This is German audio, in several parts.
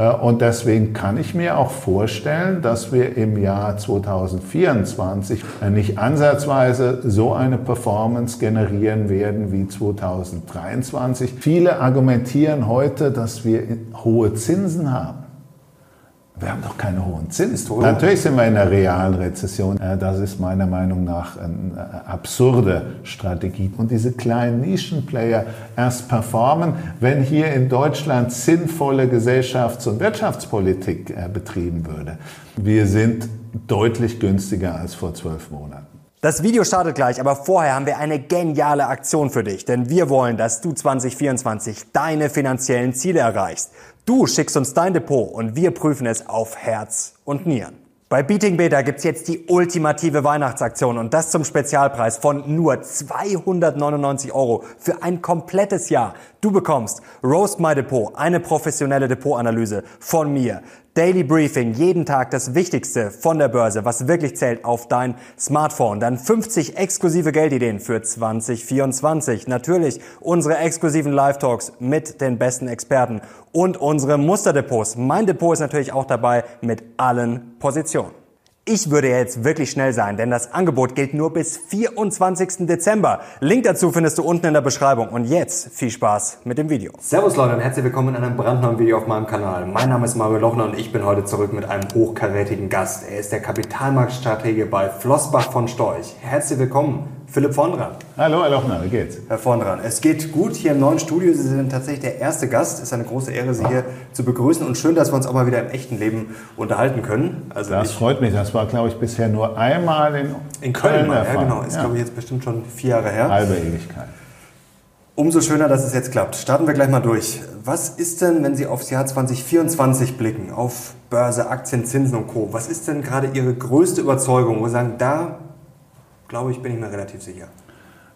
Äh, und deswegen kann ich mir auch vorstellen, dass wir im Jahr 2024 äh, nicht ansatzweise so eine Performance generieren werden wie 2023. Viele argumentieren heute, dass wir hohe Zinsen haben. Wir haben doch keine hohen Zinsen. Natürlich sind wir in einer realen Rezession. Äh, das ist meiner Meinung nach eine absurde Strategie. Und diese kleinen Nischenplayer erst performen, wenn hier in Deutschland sinnvolle Gesellschafts- und Wirtschaftspolitik äh, betrieben würde. Wir sind deutlich günstiger als vor zwölf Monaten. Das Video startet gleich, aber vorher haben wir eine geniale Aktion für dich, denn wir wollen, dass du 2024 deine finanziellen Ziele erreichst. Du schickst uns dein Depot und wir prüfen es auf Herz und Nieren. Bei Beating Beta gibt's jetzt die ultimative Weihnachtsaktion und das zum Spezialpreis von nur 299 Euro für ein komplettes Jahr. Du bekommst Roast My Depot, eine professionelle Depotanalyse von mir, Daily Briefing, jeden Tag das Wichtigste von der Börse, was wirklich zählt auf dein Smartphone. Dann 50 exklusive Geldideen für 2024. Natürlich unsere exklusiven Live-Talks mit den besten Experten und unsere Musterdepots. Mein Depot ist natürlich auch dabei mit allen Positionen. Ich würde jetzt wirklich schnell sein, denn das Angebot gilt nur bis 24. Dezember. Link dazu findest du unten in der Beschreibung. Und jetzt viel Spaß mit dem Video. Servus Leute und herzlich willkommen in einem brandneuen Video auf meinem Kanal. Mein Name ist Mario Lochner und ich bin heute zurück mit einem hochkarätigen Gast. Er ist der Kapitalmarktstratege bei Flossbach von Storch. Herzlich willkommen. Philipp Vondran. Hallo, Herr Lochner, wie geht's? Herr Vondran, es geht gut hier im neuen Studio. Sie sind tatsächlich der erste Gast. Es ist eine große Ehre, Sie hier zu begrüßen und schön, dass wir uns auch mal wieder im echten Leben unterhalten können. Also das freut mich. Das war, glaube ich, bisher nur einmal in, in Köln. Köln ja, genau. Ist, ja. glaube ich, jetzt bestimmt schon vier Jahre her. Halbe Ewigkeit. Umso schöner, dass es jetzt klappt. Starten wir gleich mal durch. Was ist denn, wenn Sie aufs Jahr 2024 blicken, auf Börse, Aktien, Zinsen und Co., was ist denn gerade Ihre größte Überzeugung, wo Sie sagen, da glaube ich, bin ich mir relativ sicher.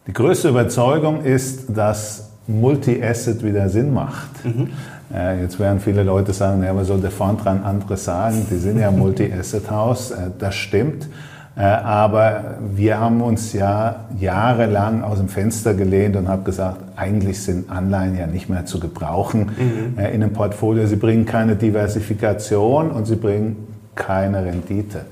Die größte Überzeugung ist, dass Multi-Asset wieder Sinn macht. Mhm. Äh, jetzt werden viele Leute sagen, ja, aber soll der Fond dran anderes sagen? Die sind ja Multi-Asset-Haus. Äh, das stimmt. Äh, aber wir haben uns ja jahrelang aus dem Fenster gelehnt und haben gesagt, eigentlich sind Anleihen ja nicht mehr zu gebrauchen mhm. in einem Portfolio. Sie bringen keine Diversifikation und sie bringen keine Rendite.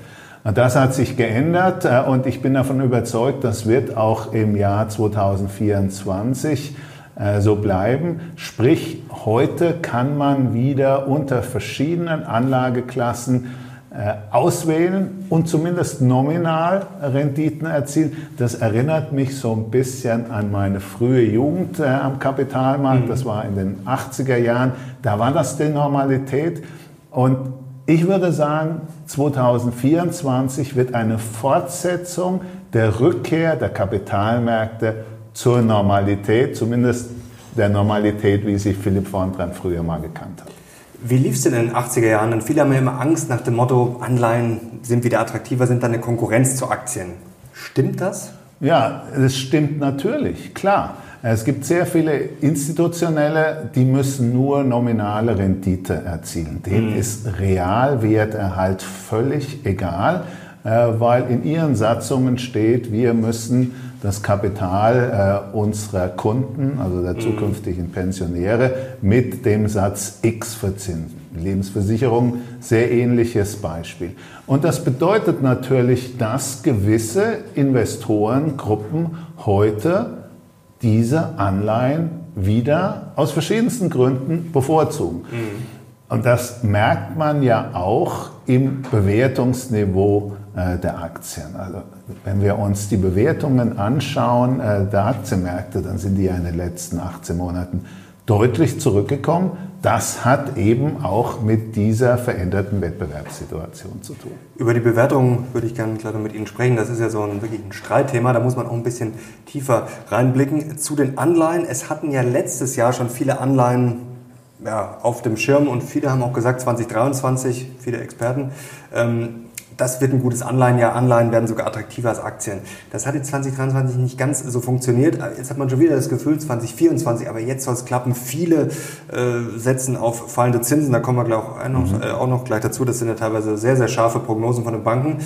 Das hat sich geändert äh, und ich bin davon überzeugt, das wird auch im Jahr 2024 äh, so bleiben. Sprich, heute kann man wieder unter verschiedenen Anlageklassen äh, auswählen und zumindest nominal Renditen erzielen. Das erinnert mich so ein bisschen an meine frühe Jugend am Kapitalmarkt. Mhm. Das war in den 80er Jahren. Da war das die Normalität. Und ich würde sagen, 2024 wird eine Fortsetzung der Rückkehr der Kapitalmärkte zur Normalität, zumindest der Normalität, wie sie Philipp Vondran früher mal gekannt hat. Wie lief es denn in den 80er Jahren? Denn viele haben ja immer Angst nach dem Motto, Anleihen sind wieder attraktiver, sind dann eine Konkurrenz zu Aktien. Stimmt das? Ja, es stimmt natürlich, klar. Es gibt sehr viele institutionelle, die müssen nur nominale Rendite erzielen. Denen mhm. ist Realwerterhalt völlig egal, äh, weil in ihren Satzungen steht, wir müssen das Kapital äh, unserer Kunden, also der mhm. zukünftigen Pensionäre, mit dem Satz X verzinsen. Lebensversicherung, sehr ähnliches Beispiel. Und das bedeutet natürlich, dass gewisse Investorengruppen heute diese Anleihen wieder aus verschiedensten Gründen bevorzugen. Mhm. Und das merkt man ja auch im Bewertungsniveau äh, der Aktien. Also wenn wir uns die Bewertungen anschauen äh, der Aktienmärkte, dann sind die ja in den letzten 18 Monaten deutlich zurückgekommen. Das hat eben auch mit dieser veränderten Wettbewerbssituation zu tun. Über die Bewertung würde ich gerne mit Ihnen sprechen. Das ist ja so ein wirklich ein Streitthema. Da muss man auch ein bisschen tiefer reinblicken. Zu den Anleihen. Es hatten ja letztes Jahr schon viele Anleihen ja, auf dem Schirm und viele haben auch gesagt, 2023, viele Experten, ähm, das wird ein gutes Anleihenjahr. Anleihen werden sogar attraktiver als Aktien. Das hat jetzt 2023 nicht ganz so funktioniert. Jetzt hat man schon wieder das Gefühl, 2024, aber jetzt soll es klappen. Viele äh, setzen auf fallende Zinsen. Da kommen wir gleich auch, noch, mhm. äh, auch noch gleich dazu. Das sind ja teilweise sehr, sehr scharfe Prognosen von den Banken.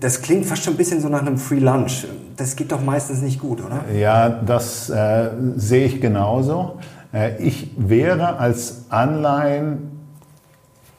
Das klingt fast schon ein bisschen so nach einem Free Lunch. Das geht doch meistens nicht gut, oder? Ja, das äh, sehe ich genauso. Äh, ich wäre als Anleihen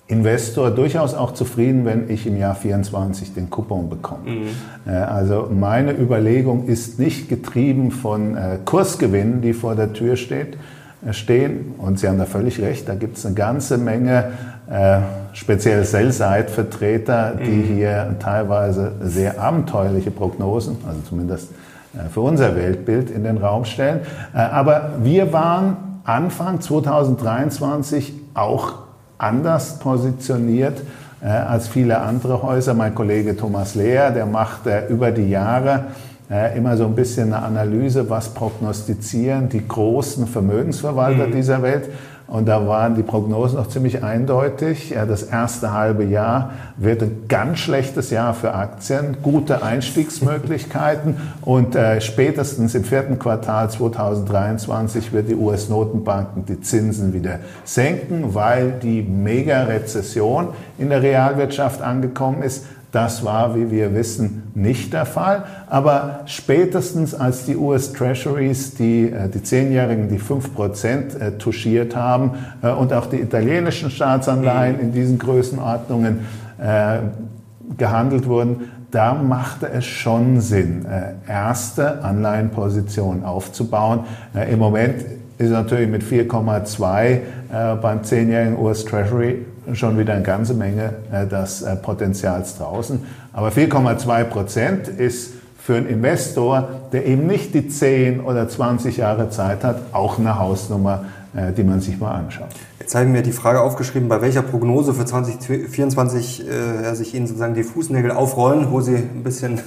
Investor durchaus auch zufrieden, wenn ich im Jahr 24 den Coupon bekomme. Mhm. Also meine Überlegung ist nicht getrieben von äh, Kursgewinnen, die vor der Tür steht, äh, stehen. Und Sie haben da völlig recht, da gibt es eine ganze Menge äh, speziell Sell-Side-Vertreter, die mhm. hier teilweise sehr abenteuerliche Prognosen, also zumindest äh, für unser Weltbild, in den Raum stellen. Äh, aber wir waren Anfang 2023 auch anders positioniert äh, als viele andere Häuser. Mein Kollege Thomas Lehr, der macht äh, über die Jahre äh, immer so ein bisschen eine Analyse, was prognostizieren die großen Vermögensverwalter mhm. dieser Welt. Und da waren die Prognosen auch ziemlich eindeutig. Das erste halbe Jahr wird ein ganz schlechtes Jahr für Aktien, gute Einstiegsmöglichkeiten und äh, spätestens im vierten Quartal 2023 wird die US-Notenbanken die Zinsen wieder senken, weil die Mega-Rezession in der Realwirtschaft angekommen ist. Das war, wie wir wissen, nicht der Fall. Aber spätestens als die US Treasuries, die, äh, die Zehnjährigen, die 5% äh, touchiert haben äh, und auch die italienischen Staatsanleihen in diesen Größenordnungen gehandelt wurden, da machte es schon Sinn, erste Anleihenpositionen aufzubauen. Im Moment ist natürlich mit 4,2 beim zehnjährigen US Treasury schon wieder eine ganze Menge äh, des äh, Potenzials draußen. Aber 4,2 Prozent ist für einen Investor, der eben nicht die 10 oder 20 Jahre Zeit hat, auch eine Hausnummer, äh, die man sich mal anschaut. Jetzt haben wir die Frage aufgeschrieben, bei welcher Prognose für 2024 äh, sich Ihnen sozusagen die Fußnägel aufrollen, wo Sie ein bisschen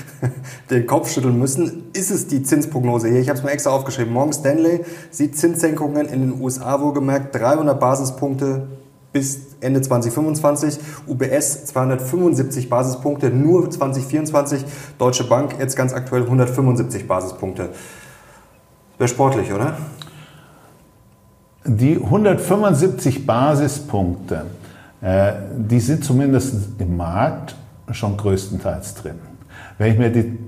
den Kopf schütteln müssen. Ist es die Zinsprognose hier? Ich habe es mir extra aufgeschrieben. Morgan Stanley sieht Zinssenkungen in den USA wohlgemerkt 300 Basispunkte bis Ende 2025, UBS 275 Basispunkte, nur 2024, Deutsche Bank jetzt ganz aktuell 175 Basispunkte. Wäre sportlich, oder? Die 175 Basispunkte, äh, die sind zumindest im Markt schon größtenteils drin. Wenn ich mir die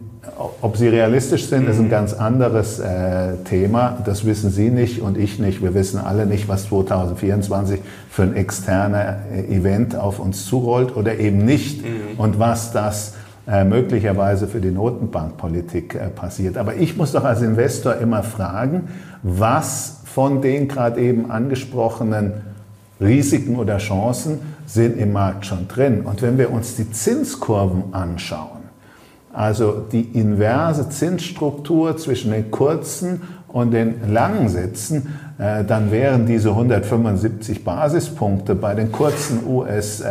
ob sie realistisch sind, ist ein mhm. ganz anderes äh, Thema. Das wissen Sie nicht und ich nicht. Wir wissen alle nicht, was 2024 für ein externer äh, Event auf uns zurollt oder eben nicht mhm. und was das äh, möglicherweise für die Notenbankpolitik äh, passiert. Aber ich muss doch als Investor immer fragen, was von den gerade eben angesprochenen Risiken oder Chancen sind im Markt schon drin. Und wenn wir uns die Zinskurven anschauen, also die inverse Zinsstruktur zwischen den kurzen und den langen Sätzen, äh, dann wären diese 175 Basispunkte bei den kurzen US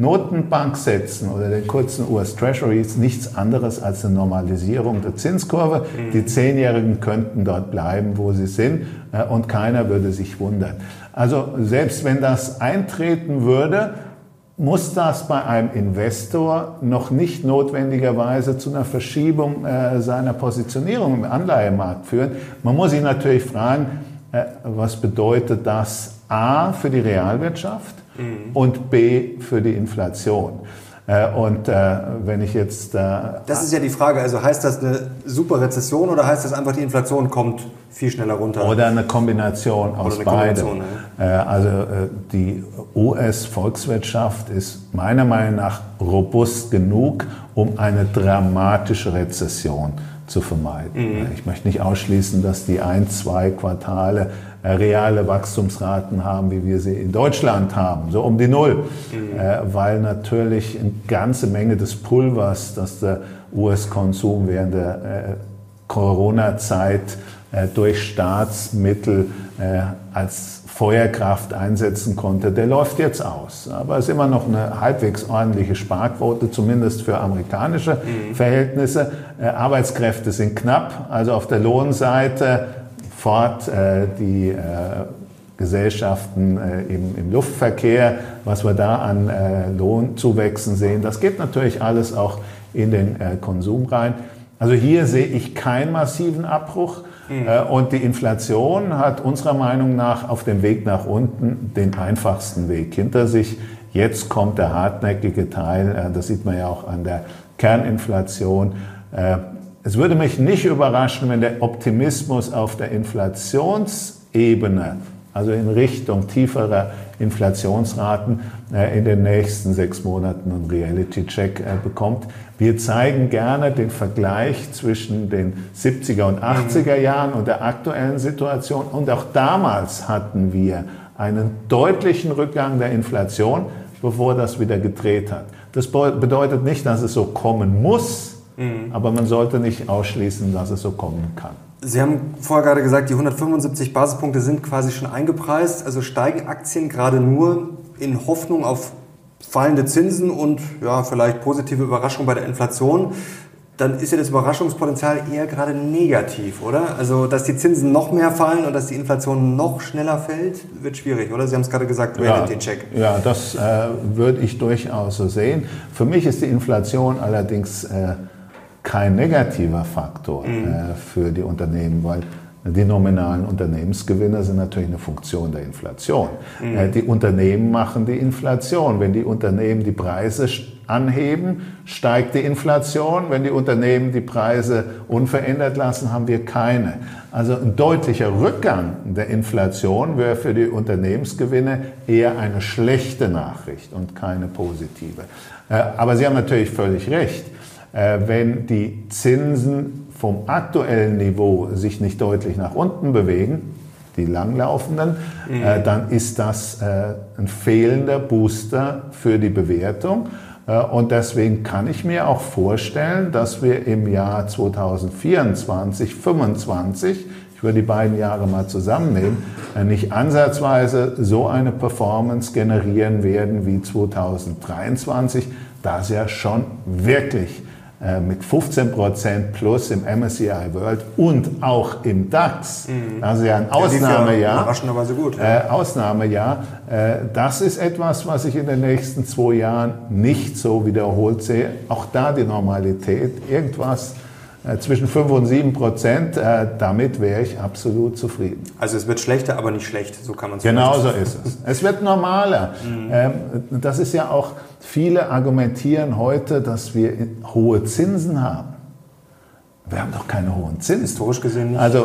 Notenbanksätzen oder den kurzen US Treasuries nichts anderes als eine Normalisierung der Zinskurve. Mhm. Die Zehnjährigen könnten dort bleiben, wo sie sind äh, und keiner würde sich wundern. Also selbst wenn das eintreten würde, muss das bei einem Investor noch nicht notwendigerweise zu einer Verschiebung äh, seiner Positionierung im Anleihemarkt führen. Man muss sich natürlich fragen, äh, was bedeutet das A für die Realwirtschaft mhm. und B für die Inflation. Äh, und äh, wenn ich jetzt. Äh, das ist ja die Frage. Also heißt das eine super Rezession oder heißt das einfach, die Inflation kommt viel schneller runter? Oder eine Kombination aus beidem. Ja. Also die US-Volkswirtschaft ist meiner Meinung nach robust genug, um eine dramatische Rezession zu vermeiden. Mhm. Ich möchte nicht ausschließen, dass die ein, zwei Quartale äh, reale Wachstumsraten haben, wie wir sie in Deutschland haben, so um die Null, mhm. äh, weil natürlich eine ganze Menge des Pulvers, das der US-Konsum während der äh, Corona-Zeit äh, durch Staatsmittel als Feuerkraft einsetzen konnte, der läuft jetzt aus. Aber es ist immer noch eine halbwegs ordentliche Sparquote, zumindest für amerikanische mhm. Verhältnisse. Arbeitskräfte sind knapp, also auf der Lohnseite fort äh, die äh, Gesellschaften äh, im, im, Luftverkehr, was wir da an Lohnzuwächsen sehen, das geht natürlich alles auch in den Konsum rein. Also hier sehe ich keinen massiven Abbruch. Mhm. Äh, und die Inflation hat unserer Meinung nach auf dem Weg nach unten den einfachsten Weg hinter sich. Jetzt kommt der hartnäckige Teil, das sieht man ja auch an der Kerninflation. Es würde mich nicht überraschen, wenn der Optimismus auf der Inflationsebene also in Richtung tieferer Inflationsraten, äh, in den nächsten sechs Monaten einen Reality-Check äh, bekommt. Wir zeigen gerne den Vergleich zwischen den 70er und 80er Jahren und der aktuellen Situation. Und auch damals hatten wir einen deutlichen Rückgang der Inflation, bevor das wieder gedreht hat. Das bedeutet nicht, dass es so kommen muss, mhm. aber man sollte nicht ausschließen, dass es so kommen kann. Sie haben vorher gerade gesagt, die 175 Basispunkte sind quasi schon eingepreist. Also steigen Aktien gerade nur in Hoffnung auf fallende Zinsen und ja, vielleicht positive Überraschung bei der Inflation. Dann ist ja das Überraschungspotenzial eher gerade negativ, oder? Also, dass die Zinsen noch mehr fallen und dass die Inflation noch schneller fällt, wird schwierig, oder? Sie haben es gerade gesagt, Reality-Check. Ja, ja, das äh, würde ich durchaus so sehen. Für mich ist die Inflation allerdings äh, kein negativer Faktor mhm. äh, für die Unternehmen, weil die nominalen Unternehmensgewinne sind natürlich eine Funktion der Inflation. Mhm. Äh, die Unternehmen machen die Inflation. Wenn die Unternehmen die Preise anheben, steigt die Inflation. Wenn die Unternehmen die Preise unverändert lassen, haben wir keine. Also ein deutlicher Rückgang der Inflation wäre für die Unternehmensgewinne eher eine schlechte Nachricht und keine positive. Äh, aber Sie haben natürlich völlig recht. Äh, wenn die Zinsen vom aktuellen Niveau sich nicht deutlich nach unten bewegen, die langlaufenden, mhm. äh, dann ist das äh, ein fehlender Booster für die Bewertung. Äh, und deswegen kann ich mir auch vorstellen, dass wir im Jahr 2024, 2025, ich würde die beiden Jahre mal zusammennehmen, äh, nicht ansatzweise so eine Performance generieren werden wie 2023, da es ja schon wirklich äh, mit 15% plus im MSCI World und auch im DAX. Mhm. Also ja ein Ausnahmejahr. Ja, überraschenderweise gut. Ja. Äh, Ausnahmejahr. Äh, das ist etwas, was ich in den nächsten zwei Jahren nicht so wiederholt sehe. Auch da die Normalität. Irgendwas äh, zwischen 5 und 7 Prozent, äh, damit wäre ich absolut zufrieden. Also es wird schlechter, aber nicht schlecht, so kann man es sagen. Genau so ist es. Es wird normaler. Mhm. Ähm, das ist ja auch, viele argumentieren heute, dass wir hohe Zinsen haben. Wir haben doch keine hohen Zinsen. Historisch gesehen nicht. Also, äh,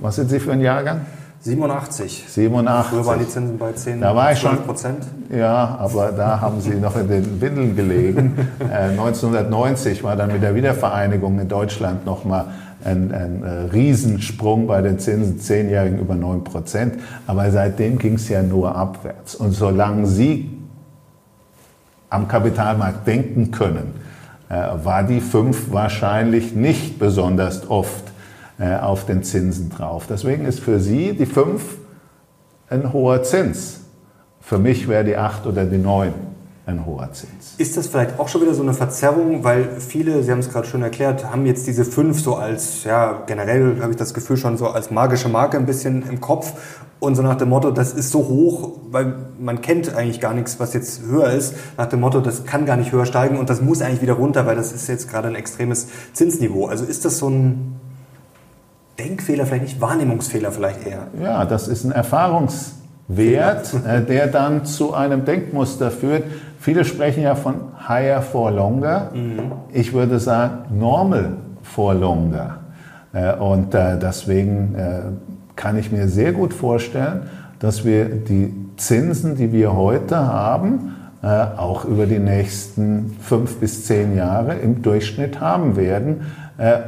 was sind Sie für ein Jahrgang? 87. 87. Früher waren die Zinsen bei 10, da war 12 Prozent. Ja, aber da haben sie noch in den Windeln gelegen. Äh, 1990 war dann mit der Wiedervereinigung in Deutschland nochmal ein, ein äh, Riesensprung bei den Zinsen, Zehnjährigen über 9 Prozent. Aber seitdem ging es ja nur abwärts. Und solange Sie am Kapitalmarkt denken können, äh, war die 5 wahrscheinlich nicht besonders oft auf den Zinsen drauf. Deswegen ist für Sie die 5 ein hoher Zins. Für mich wäre die 8 oder die 9 ein hoher Zins. Ist das vielleicht auch schon wieder so eine Verzerrung, weil viele, Sie haben es gerade schon erklärt, haben jetzt diese 5 so als, ja, generell habe ich das Gefühl schon so als magische Marke ein bisschen im Kopf und so nach dem Motto, das ist so hoch, weil man kennt eigentlich gar nichts, was jetzt höher ist, nach dem Motto, das kann gar nicht höher steigen und das muss eigentlich wieder runter, weil das ist jetzt gerade ein extremes Zinsniveau. Also ist das so ein Denkfehler, vielleicht nicht Wahrnehmungsfehler, vielleicht eher. Ja, das ist ein Erfahrungswert, äh, der dann zu einem Denkmuster führt. Viele sprechen ja von higher for longer. Mhm. Ich würde sagen normal for longer. Äh, und äh, deswegen kann ich mir sehr gut vorstellen, dass wir die Zinsen, die wir heute haben, auch über die nächsten fünf bis zehn Jahre im Durchschnitt haben werden.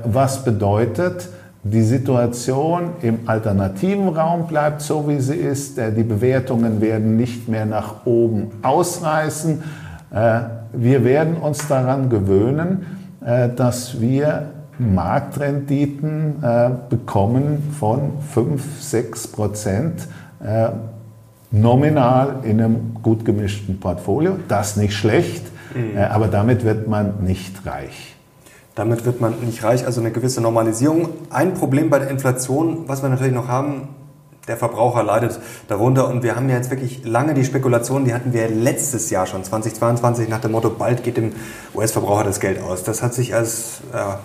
Was bedeutet, die Situation im alternativen Raum bleibt so, wie sie ist. Äh, die Bewertungen werden nicht mehr nach oben ausreißen. Äh, wir werden uns daran gewöhnen, äh, dass wir Marktrenditen bekommen von 5, 6 Prozent nominal in einem gut gemischten Portfolio. Das nicht schlecht, mhm. aber damit wird man nicht reich. Damit wird man nicht reich, also eine gewisse Normalisierung. Ein Problem bei der Inflation, was wir natürlich noch haben, der Verbraucher leidet darunter und wir haben ja jetzt wirklich lange die Spekulation, die hatten wir letztes Jahr schon, 2022, nach dem Motto, bald geht dem US-Verbraucher das Geld aus. Das hat sich als ja,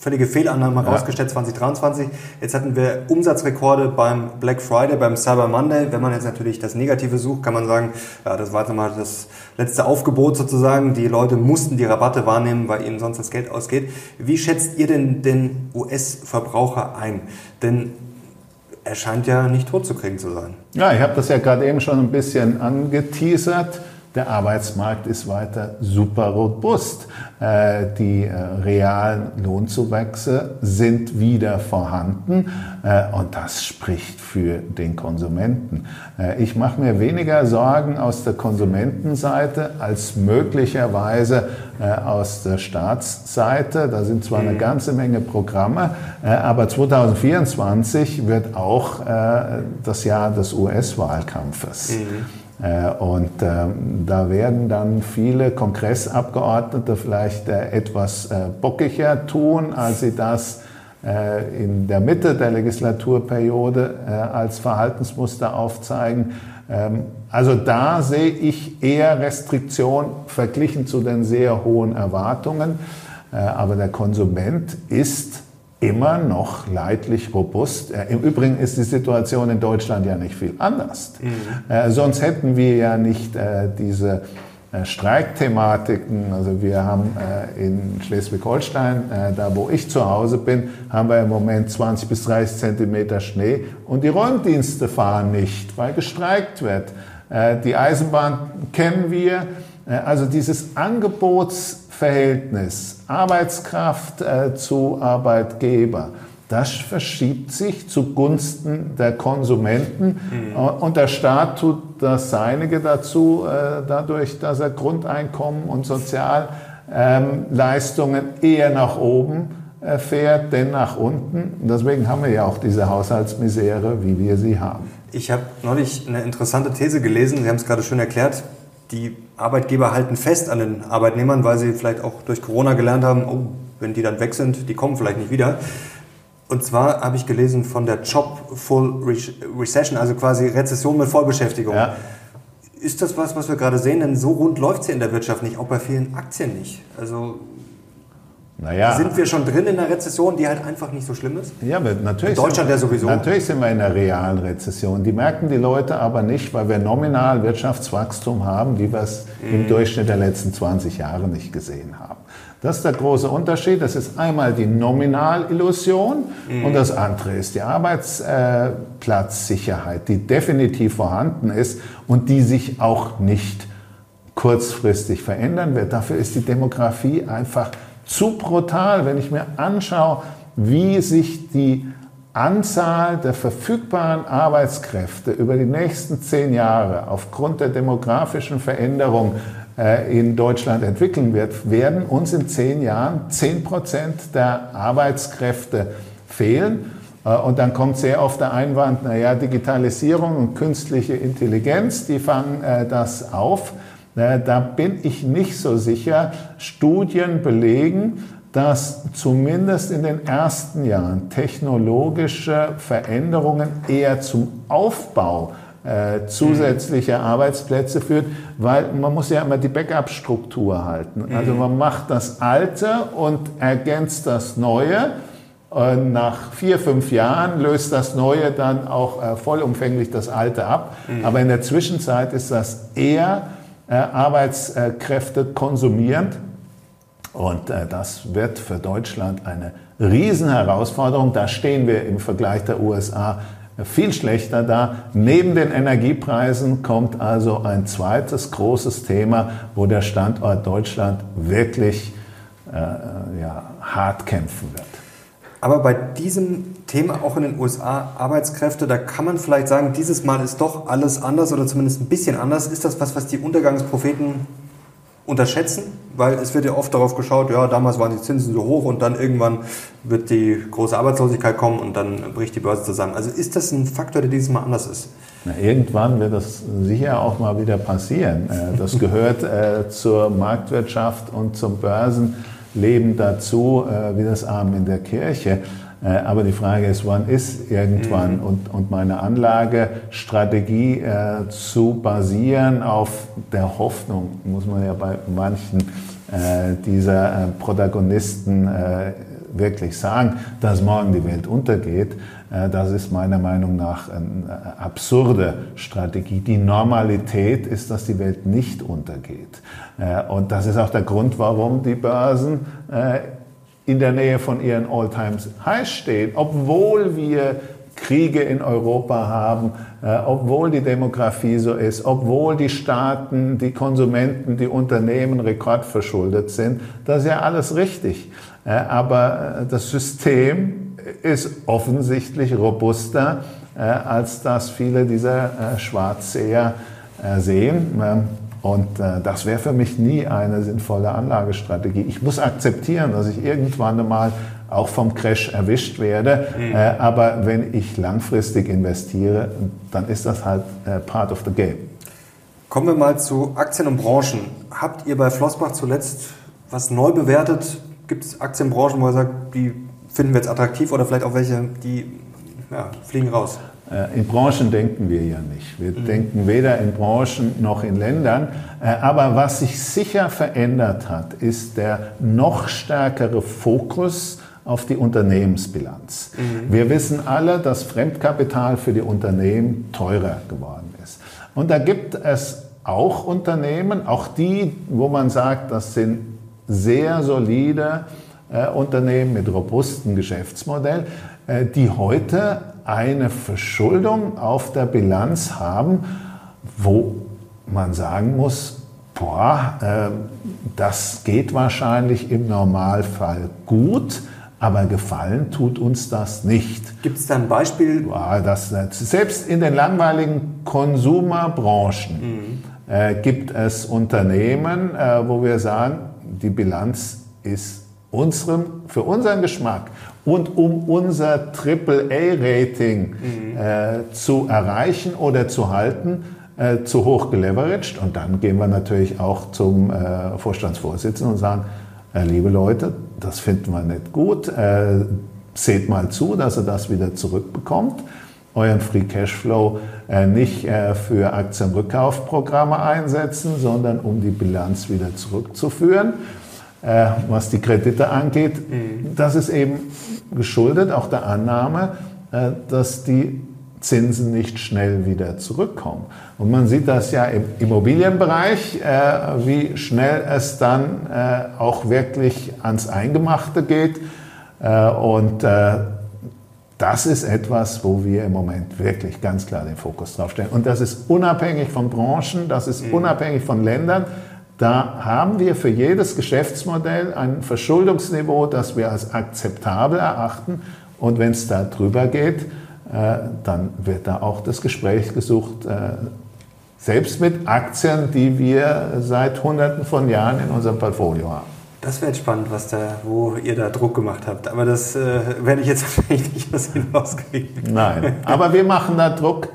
völlige Fehlannahme ja. rausgestellt 2023. Jetzt hatten wir Umsatzrekorde beim Black Friday, beim Cyber Monday. Wenn man jetzt natürlich das Negative sucht, kann man sagen, ja, das war jetzt nochmal das letzte Aufgebot sozusagen. Die Leute mussten die Rabatte wahrnehmen, weil ihnen sonst das Geld ausgeht. Wie schätzt ihr denn den US-Verbraucher ein? Denn er scheint ja nicht tot zu kriegen zu sein. Ja, ich habe das ja gerade eben schon ein bisschen angeteasert. Der Arbeitsmarkt ist weiter super robust. Äh, die äh, realen Lohnzuwächse sind wieder vorhanden äh, und das spricht für den Konsumenten. Ich mache mir weniger Sorgen aus der Konsumentenseite als möglicherweise aus der Staatsseite. Da sind zwar eine mhm. ganze Menge Programme, aber 2024 wird auch das Jahr des US-Wahlkampfes. Mhm. Äh, und ähm, da werden dann viele Kongressabgeordnete vielleicht äh, etwas äh, bockiger tun, als sie das in der Mitte der Legislaturperiode als Verhaltensmuster aufzeigen. Ähm, also da sehe ich eher Restriktion verglichen zu den sehr hohen Erwartungen. Aber der Konsument ist immer noch leidlich robust. Äh, Im Übrigen ist die Situation in Deutschland ja nicht viel anders. Mhm. Äh, sonst hätten wir ja nicht äh, diese äh, Streikthematiken. Also wir haben äh, in Schleswig-Holstein, äh, da wo ich zu Hause bin, haben wir im Moment 20 bis 30 Zentimeter Schnee und die Räumdienste fahren nicht, weil gestreikt wird. die Eisenbahn kennen wir. also dieses Angebots Verhältnis Arbeitskraft äh, zu Arbeitgeber, das verschiebt sich zugunsten der Konsumenten mhm. und der Staat tut das Seinige dazu, äh, dadurch, dass er Grundeinkommen und Sozialleistungen eher nach oben äh, fährt, denn nach unten. Deswegen haben wir ja auch diese Haushaltsmisere, wie wir sie haben. Ich habe neulich eine interessante These gelesen, Sie haben es gerade schön erklärt, die Arbeitgeber halten fest an den Arbeitnehmern, weil sie vielleicht auch durch Corona gelernt haben, oh, wenn die dann weg sind, die kommen vielleicht nicht wieder. Und zwar habe ich gelesen von der Job Full Recession, also quasi Rezession mit Vollbeschäftigung. Ja. Ist das was, was wir gerade sehen? Denn so rund läuft es ja in der Wirtschaft nicht, auch bei vielen Aktien nicht. Also naja. Sind wir schon drin in einer Rezession, die halt einfach nicht so schlimm ist? Ja, natürlich. In Deutschland wir, ja sowieso. Natürlich sind wir in einer realen Rezession. Die merken die Leute aber nicht, weil wir nominal Wirtschaftswachstum haben, wie wir es mhm. im Durchschnitt der letzten 20 Jahre nicht gesehen haben. Das ist der große Unterschied. Das ist einmal die Nominalillusion mhm. und das andere ist die Arbeitsplatzsicherheit, die definitiv vorhanden ist und die sich auch nicht kurzfristig verändern wird. Dafür ist die Demografie einfach zu brutal, wenn ich mir anschaue, wie sich die Anzahl der verfügbaren Arbeitskräfte über die nächsten zehn Jahre aufgrund der demografischen Veränderung äh, in Deutschland entwickeln wird, werden uns in zehn Jahren zehn Prozent der Arbeitskräfte fehlen. Äh, und dann kommt sehr oft der Einwand, naja, Digitalisierung und künstliche Intelligenz, die fangen äh, das auf. Da bin ich nicht so sicher. Studien belegen, dass zumindest in den ersten Jahren technologische Veränderungen eher zum Aufbau äh, zusätzlicher Arbeitsplätze führt, weil man muss ja immer die Backup-Struktur halten. Also man macht das Alte und ergänzt das Neue. Und nach vier, fünf Jahren löst das Neue dann auch äh, vollumfänglich das Alte ab. Mhm. Aber in der Zwischenzeit ist das eher äh, Arbeitskräfte konsumierend. Und äh, das wird für Deutschland eine Riesenherausforderung. Da stehen wir im Vergleich der USA viel schlechter da. Neben den Energiepreisen kommt also ein zweites großes Thema, wo der Standort Deutschland wirklich äh, ja, hart kämpfen wird. Aber bei diesem Thema auch in den USA Arbeitskräfte, da kann man vielleicht sagen, dieses Mal ist doch alles anders oder zumindest ein bisschen anders. Ist das was, was die Untergangspropheten unterschätzen? Weil es wird ja oft darauf geschaut, ja, damals waren die Zinsen so hoch und dann irgendwann wird die große Arbeitslosigkeit kommen und dann bricht die Börse zusammen. Also ist das ein Faktor, der dieses Mal anders ist? Na, irgendwann wird das sicher auch mal wieder passieren. Äh, das gehört äh, zur Marktwirtschaft und zum Börsen. Leben dazu, äh, wie das Arm in der Kirche. Äh, aber die Frage ist, wann ist irgendwann? Mhm. Und, und meine Anlagestrategie äh, zu basieren auf der Hoffnung, muss man ja bei manchen äh, dieser äh, Protagonisten äh, wirklich sagen, dass morgen die Welt untergeht, das ist meiner Meinung nach eine absurde Strategie. Die Normalität ist, dass die Welt nicht untergeht. Äh, und das ist auch der Grund, warum die Börsen äh, in der Nähe von ihren All-Times High stehen, obwohl wir Kriege in Europa haben, äh, obwohl die Demografie so ist, obwohl die Staaten, die Konsumenten, die Unternehmen rekordverschuldet sind. Das ist ja alles richtig. Äh, aber äh, das System ist offensichtlich robuster, äh, als das viele dieser äh, Schwarzseher äh, sehen. Ähm, und äh, das wäre für mich nie eine sinnvolle Anlagestrategie. Ich muss akzeptieren, dass ich irgendwann einmal auch vom Crash erwischt werde. Mhm. Aber wenn ich langfristig investiere, dann ist das halt äh, part of the game. Kommen wir mal zu Aktien und Branchen. Habt ihr bei Flossbach zuletzt was neu bewertet? Gibt es Aktienbranchen, wo ihr sagt, die finden wir jetzt attraktiv oder vielleicht auch welche, die ja, fliegen raus? Äh, in Branchen denken wir ja nicht. Wir mhm. denken weder in Branchen noch in Ländern. Äh, aber was sich sicher verändert hat, ist der noch stärkere Fokus auf die Unternehmensbilanz. Mhm. Wir wissen alle, dass Fremdkapital für die Unternehmen teurer geworden ist. Und da gibt es auch Unternehmen, auch die, wo man sagt, das sind sehr solide Unternehmen mit robustem Geschäftsmodell, äh, die heute eine Verschuldung auf der Bilanz haben, wo man sagen muss, boah, äh, das geht wahrscheinlich im Normalfall gut, aber gefallen tut uns das nicht. Gibt es da ein Beispiel? Ja, das, selbst in den langweiligen Konsumerbranchen mhm. äh, gibt es Unternehmen, äh, wo wir sagen, die Bilanz ist unserem, für unseren Geschmack und um unser AAA-Rating mhm. äh, zu erreichen oder zu halten, äh, zu hoch geleveraged. Und dann gehen wir natürlich auch zum äh, Vorstandsvorsitzenden und sagen, äh, liebe Leute, das finden wir nicht gut. Äh, seht mal zu, dass ihr das wieder zurückbekommt. Euren Free Cashflow äh, nicht für Aktienrückkaufprogramme einsetzen, sondern um die Bilanz wieder zurückzuführen was die Kredite angeht. Mhm. Das ist eben geschuldet auch der Annahme, äh, dass die Zinsen nicht schnell wieder zurückkommen. Und man sieht das ja im Immobilienbereich, äh, wie schnell es dann äh, auch wirklich ans Eingemachte geht. Äh, und äh, das ist etwas, wo wir im Moment wirklich ganz klar den Fokus drauf stellen. Und das ist unabhängig von Branchen, das ist mhm. unabhängig von Ländern. Da haben wir für jedes Geschäftsmodell ein Verschuldungsniveau, das wir als akzeptabel erachten. Und wenn es da drüber geht, äh, dann wird da auch das Gespräch gesucht, äh, selbst mit Aktien, die wir seit Hunderten von Jahren in unserem Portfolio haben. Das wäre spannend, was da, wo ihr da Druck gemacht habt. Aber das äh, werde ich jetzt wahrscheinlich nicht was hinauskriegen. Nein, aber wir machen da Druck.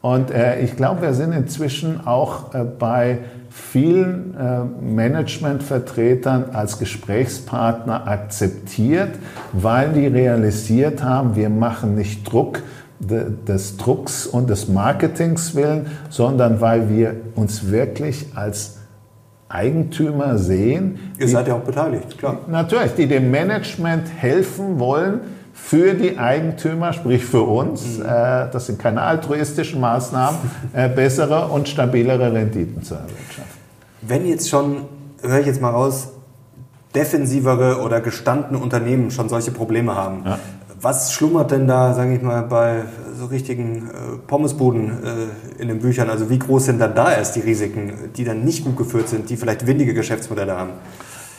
Und äh, ich glaube, wir sind inzwischen auch äh, bei vielen äh, Managementvertretern als Gesprächspartner akzeptiert, weil die realisiert haben, wir machen nicht Druck des Drucks und des Marketings willen, sondern weil wir uns wirklich als Eigentümer sehen. Ihr seid ja auch beteiligt, klar. Natürlich, die dem Management helfen wollen, für die Eigentümer, sprich für uns, mhm. äh, das sind keine altruistischen Maßnahmen, äh, bessere und stabilere Renditen zu erwirtschaften. Wenn jetzt schon, höre ich jetzt mal raus, defensivere oder gestandene Unternehmen schon solche Probleme haben, ja. was schlummert denn da, sage ich mal, bei so richtigen äh, Pommesbuden äh, in den Büchern? Also wie groß sind dann da erst die Risiken, die dann nicht gut geführt sind, die vielleicht windige Geschäftsmodelle haben?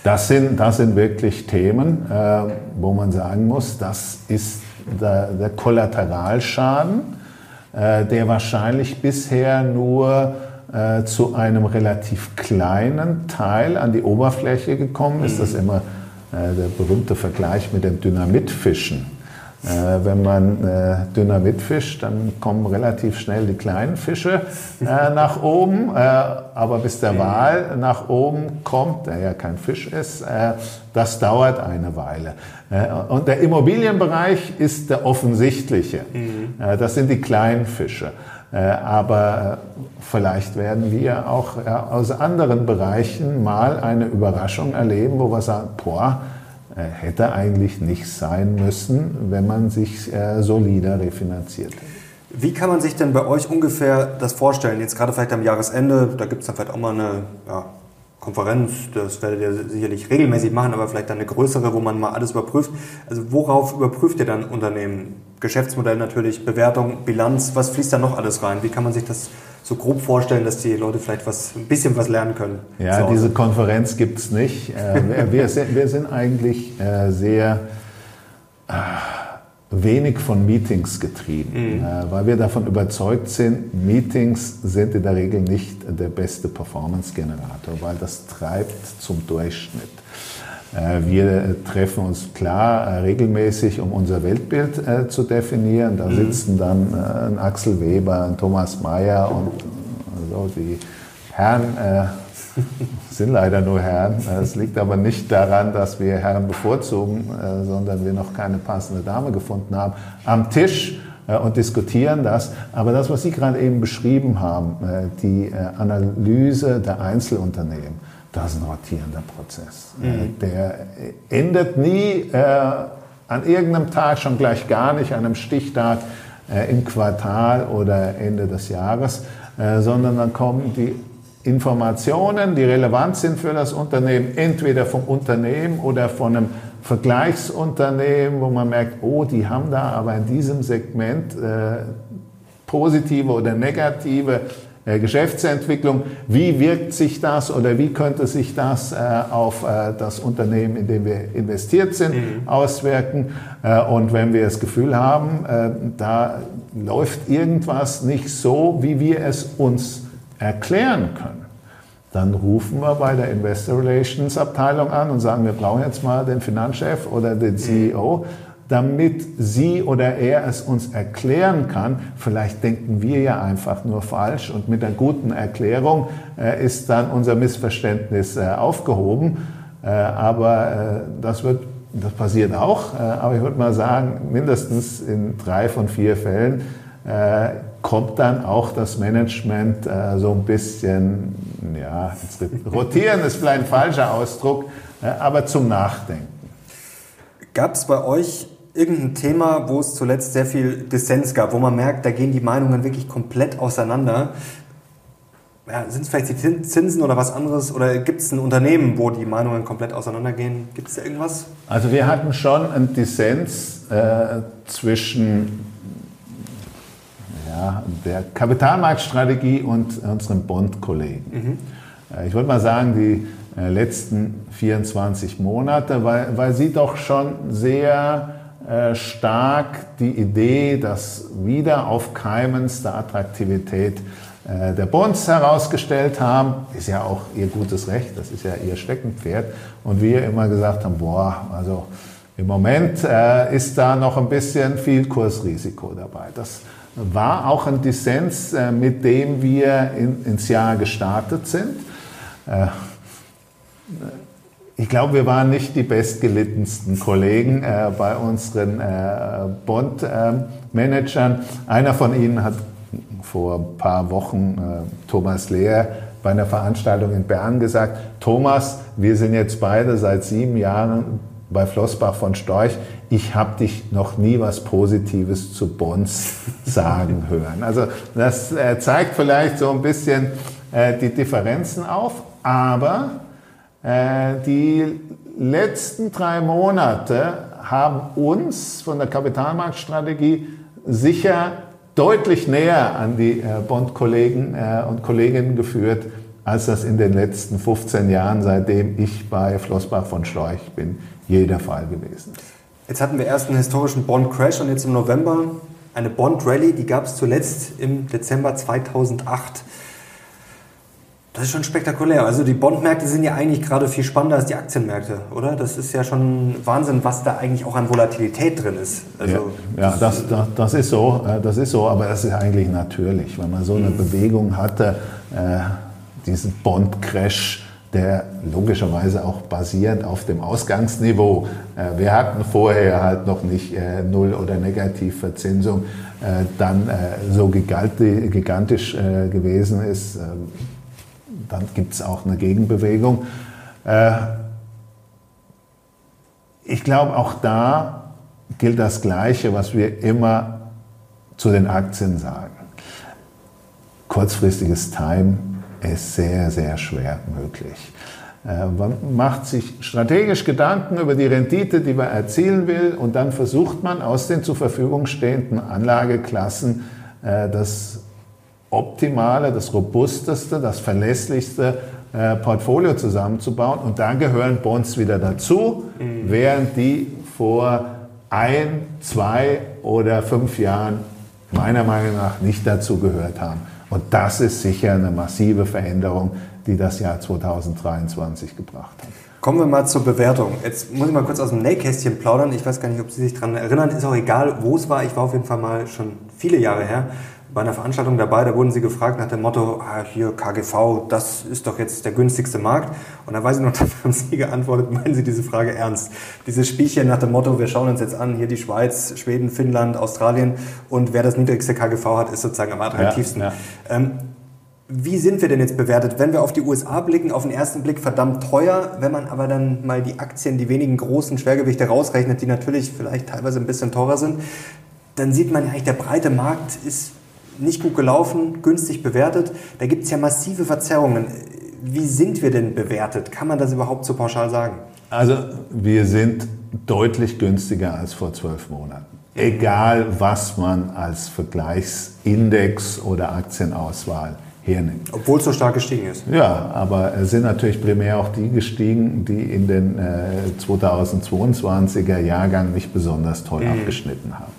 Das sind, das sind wirklich Themen, äh, wo man sagen muss, das ist der, der Kollateralschaden, äh, der wahrscheinlich bisher nur äh, zu einem relativ kleinen Teil an die Oberfläche gekommen ist. Das ist immer äh, der berühmte Vergleich mit dem Dynamitfischen. Äh, wenn man äh, Dynamit fischt, dann kommen relativ schnell die kleinen Fische äh, nach oben. Äh, aber bis der Wal nach oben kommt, der ja kein Fisch ist, äh, das dauert eine Weile. Äh, und der Immobilienbereich ist der offensichtliche. Mhm. das sind die kleinen Fische. aber vielleicht werden wir auch aus anderen Bereichen mal eine Überraschung erleben, wo wir sagen, boah, hätte eigentlich nicht sein müssen, wenn man sich äh, solider refinanziert hätte. Wie kann man sich denn bei euch ungefähr das vorstellen? Jetzt gerade vielleicht am Jahresende, da gibt es dann vielleicht auch mal eine ja, Konferenz, das werdet ihr sicherlich regelmäßig machen, aber vielleicht dann eine größere, wo man mal alles überprüft. Also worauf überprüft ihr dann Unternehmen? Geschäftsmodell natürlich, Bewertung, Bilanz, was fließt da noch alles rein? Wie kann man sich das so grob vorstellen, dass die Leute vielleicht was, ein bisschen was lernen können? Ja, diese Konferenz gibt es nicht. Äh, wir, sind, wir sind eigentlich äh, sehr äh, wenig von Meetings getrieben, mhm. weil wir davon überzeugt sind, Meetings sind in der Regel nicht der beste Performance-Generator, weil das treibt zum Durchschnitt. Wir treffen uns klar regelmäßig, um unser Weltbild zu definieren. Da mhm. sitzen dann ein Axel Weber, ein Thomas Mayer und so die Herren sind leider nur Herren. Es liegt aber nicht daran, dass wir Herren bevorzugen, äh, sondern wir noch keine passende Dame gefunden haben. Am Tisch äh, und diskutieren das. Aber das, was Sie gerade eben beschrieben haben, äh, die Analyse der Einzelunternehmen, das ist ein rotierender Prozess. Mhm. Der endet nie an irgendeinem Tag, schon gleich gar nicht, an einem Stichtag im Quartal oder Ende des Jahres, sondern dann kommen die Informationen, die relevant sind für das Unternehmen, entweder vom Unternehmen oder von einem Vergleichsunternehmen, wo man merkt, oh, die haben da aber in diesem Segment äh, positive oder negative äh, Geschäftsentwicklung. Wie wirkt sich das oder wie könnte sich das äh, auf äh, das Unternehmen, in dem wir investiert sind, mhm. auswirken? Äh, und wenn wir das Gefühl haben, äh, da läuft irgendwas nicht so, wie wir es uns erklären können, dann rufen wir bei der Investor Relations Abteilung an und sagen, wir brauchen jetzt mal den Finanzchef oder den CEO, damit sie oder er es uns erklären kann. Vielleicht denken wir ja einfach nur falsch und mit einer guten Erklärung äh, ist dann unser Missverständnis äh, aufgehoben. Äh, aber äh, das wird das passiert auch, äh, aber ich würde mal sagen, mindestens in drei von vier Fällen äh, kommt dann auch das Management so ein bisschen, ja, rotieren ist vielleicht ein falscher Ausdruck, aber zum Nachdenken. Gab es bei euch irgendein Thema, wo es zuletzt sehr viel Dissens gab, wo man merkt, da gehen die Meinungen wirklich komplett auseinander? Ja, Sind es vielleicht die Zinsen oder was anderes? Oder gibt es ein Unternehmen, wo die Meinungen komplett auseinandergehen? Gibt es da irgendwas? Also wir hatten schon einen Dissens äh, zwischen ja, der Kapitalmarktstrategie und unseren Bond-Kollegen. Mhm. Äh, ich würde mal sagen, die äh, letzten 24 Monate, weil, weil sie doch schon sehr stark die Idee des Wiederaufkeimens der Attraktivität äh, der Bonds herausgestellt haben. Ist ja auch ihr gutes Recht, das ist ja ihr Steckenpferd. Und wir immer gesagt haben, boah, also im Moment äh, ist da noch ein bisschen viel Kursrisiko dabei. Das war auch ein Dissens, äh, mit dem wir in, ins Jahr gestartet sind. Äh, ich glaube, wir waren nicht die bestgelittensten Kollegen äh, bei unseren Bond-Managern. Einer von ihnen hat vor ein paar Wochen Thomas Lehr bei einer Veranstaltung in Bern gesagt, Thomas, wir sind jetzt beide seit sieben Jahren bei Flossbach von Storch, ich habe dich noch nie was Positives zu Bons sagen hören. Also das äh, zeigt vielleicht so ein bisschen äh, die Differenzen auf, aber äh, die letzten drei Monate haben uns von der Kapitalmarktstrategie sicher deutlich näher an die äh, Bond-Kollegen äh, und Kolleginnen geführt, als das in den letzten 15 Jahren, seitdem ich bei Flossbach von Storch bin, je der Fall gewesen ist. Jetzt hatten wir erst einen historischen Bond-Crash und jetzt im November eine Bond-Rally, die gab es zuletzt im Dezember 2008. Das ist schon spektakulär. Also die Bondmärkte sind ja eigentlich gerade viel spannender als die Aktienmärkte, oder? Das ist ja schon Wahnsinn, was da eigentlich auch an Volatilität drin ist. Also ja, ja das, das, das, ist so, äh, das ist so, aber das ist eigentlich natürlich, wenn man so eine mhm. Bewegung hatte, äh, diesen Bond-Crash der logischerweise auch basiert auf dem Ausgangsniveau. Äh, wir hatten vorher halt noch nicht äh, Null- oder Negativverzinsung, äh, dann so gigantisch gewesen ist. Dann gibt es auch eine Gegenbewegung. Ich glaube, auch da gilt das Gleiche, was wir immer zu den Aktien sagen. Kurzfristiges Time ist sehr, sehr schwer möglich. Äh, man macht sich strategisch Gedanken über die Rendite, die man erzielen will, und dann versucht man aus den zur Verfügung stehenden Anlageklassen äh, das optimale, das robusteste, das verlässlichste äh, Portfolio zusammenzubauen. Und da gehören Bonds wieder dazu, mhm. während die vor ein, zwei oder fünf Jahren meiner Meinung nach nicht dazu gehört haben. Und das ist sicher eine massive Veränderung, die das Jahr 2023 gebracht hat. Kommen wir mal zur Bewertung. Jetzt muss ich mal kurz aus dem Nähkästchen plaudern. Ich weiß gar nicht, ob Sie sich daran erinnern. Ist auch egal, wo es war. Ich war auf jeden Fall mal schon viele Jahre her bei einer Veranstaltung dabei, da wurden sie gefragt nach dem Motto, ah, hier KGV, das ist doch jetzt der günstigste Markt. Und da weiß ich noch, da haben sie geantwortet, meinen Sie diese Frage ernst? Dieses Spielchen nach dem Motto, wir schauen uns jetzt an, hier die Schweiz, Schweden, Finnland, Australien und wer das niedrigste KGV hat, ist sozusagen am attraktivsten. Ja, ja. Ähm, wie sind wir denn jetzt bewertet? Wenn wir auf die USA blicken, auf den ersten Blick verdammt teuer. Wenn man aber dann mal die Aktien, die wenigen großen Schwergewichte rausrechnet, die natürlich vielleicht teilweise ein bisschen teurer sind, dann sieht man ja eigentlich, der breite Markt ist nicht gut gelaufen, günstig bewertet. Da gibt es ja massive Verzerrungen. Wie sind wir denn bewertet? Kann man das überhaupt so pauschal sagen? Also wir sind deutlich günstiger als vor zwölf Monaten. Egal, was man als Vergleichsindex oder Aktienauswahl hernimmt. Obwohl es so stark gestiegen ist. Ja, aber es sind natürlich primär auch die gestiegen, die in den äh, 2022er Jahrgang nicht besonders toll mhm. abgeschnitten haben.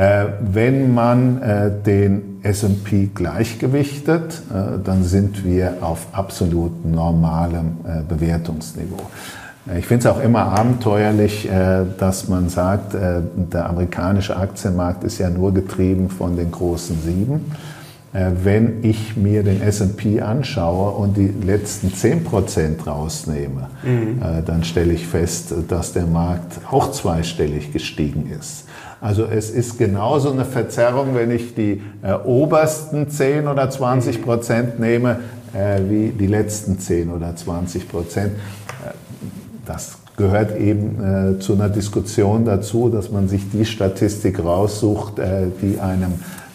Äh, wenn man äh, den S&P gleichgewichtet, äh, dann sind wir auf absolut normalem Bewertungsniveau. Ich finde es auch immer abenteuerlich, dass man sagt, der amerikanische Aktienmarkt ist ja nur getrieben von den großen Sieben. Wenn ich mir den S&P anschaue und die letzten 10% rausnehme, mhm. dann stelle ich fest, dass der Markt auch zweistellig gestiegen ist. Also es ist genauso eine Verzerrung, wenn ich die äh, obersten 10 oder 20 Prozent nehme, äh, wie die letzten 10 oder 20 Prozent. Äh, das gehört eben äh, zu einer Diskussion dazu, dass man sich die Statistik raussucht, äh, die einem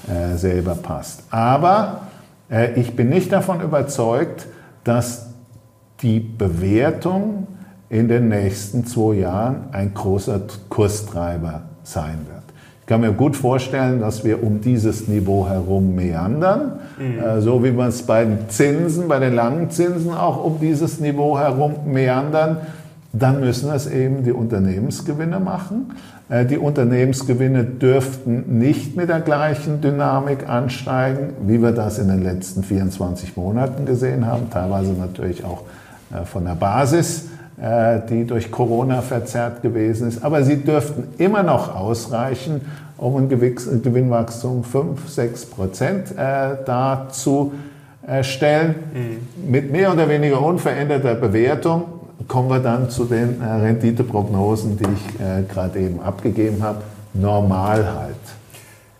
äh, selber passt. Aber ich bin nicht davon überzeugt, dass die Bewertung in den nächsten zwei Jahren ein großer Kurstreiber sein wird. Ich kann mir gut vorstellen, dass wir um dieses Niveau herum meandern, mhm. äh, so wie wir es bei den Zinsen, bei den langen Zinsen auch um dieses Niveau herum meandern. Dann müssen es eben die Unternehmensgewinne machen. Äh, die Unternehmensgewinne dürften nicht mit der gleichen Dynamik ansteigen, wie wir das in den letzten 24 Monaten gesehen haben, teilweise natürlich auch äh, von der Basis die durch Corona verzerrt gewesen ist. Aber sie dürften immer noch ausreichen, um ein Gewinnwachstum 5, 6 Prozent äh, darzustellen. Mhm. Mit mehr oder weniger unveränderter Bewertung kommen wir dann zu den äh, Renditeprognosen, die ich gerade eben abgegeben habe. Normal halt.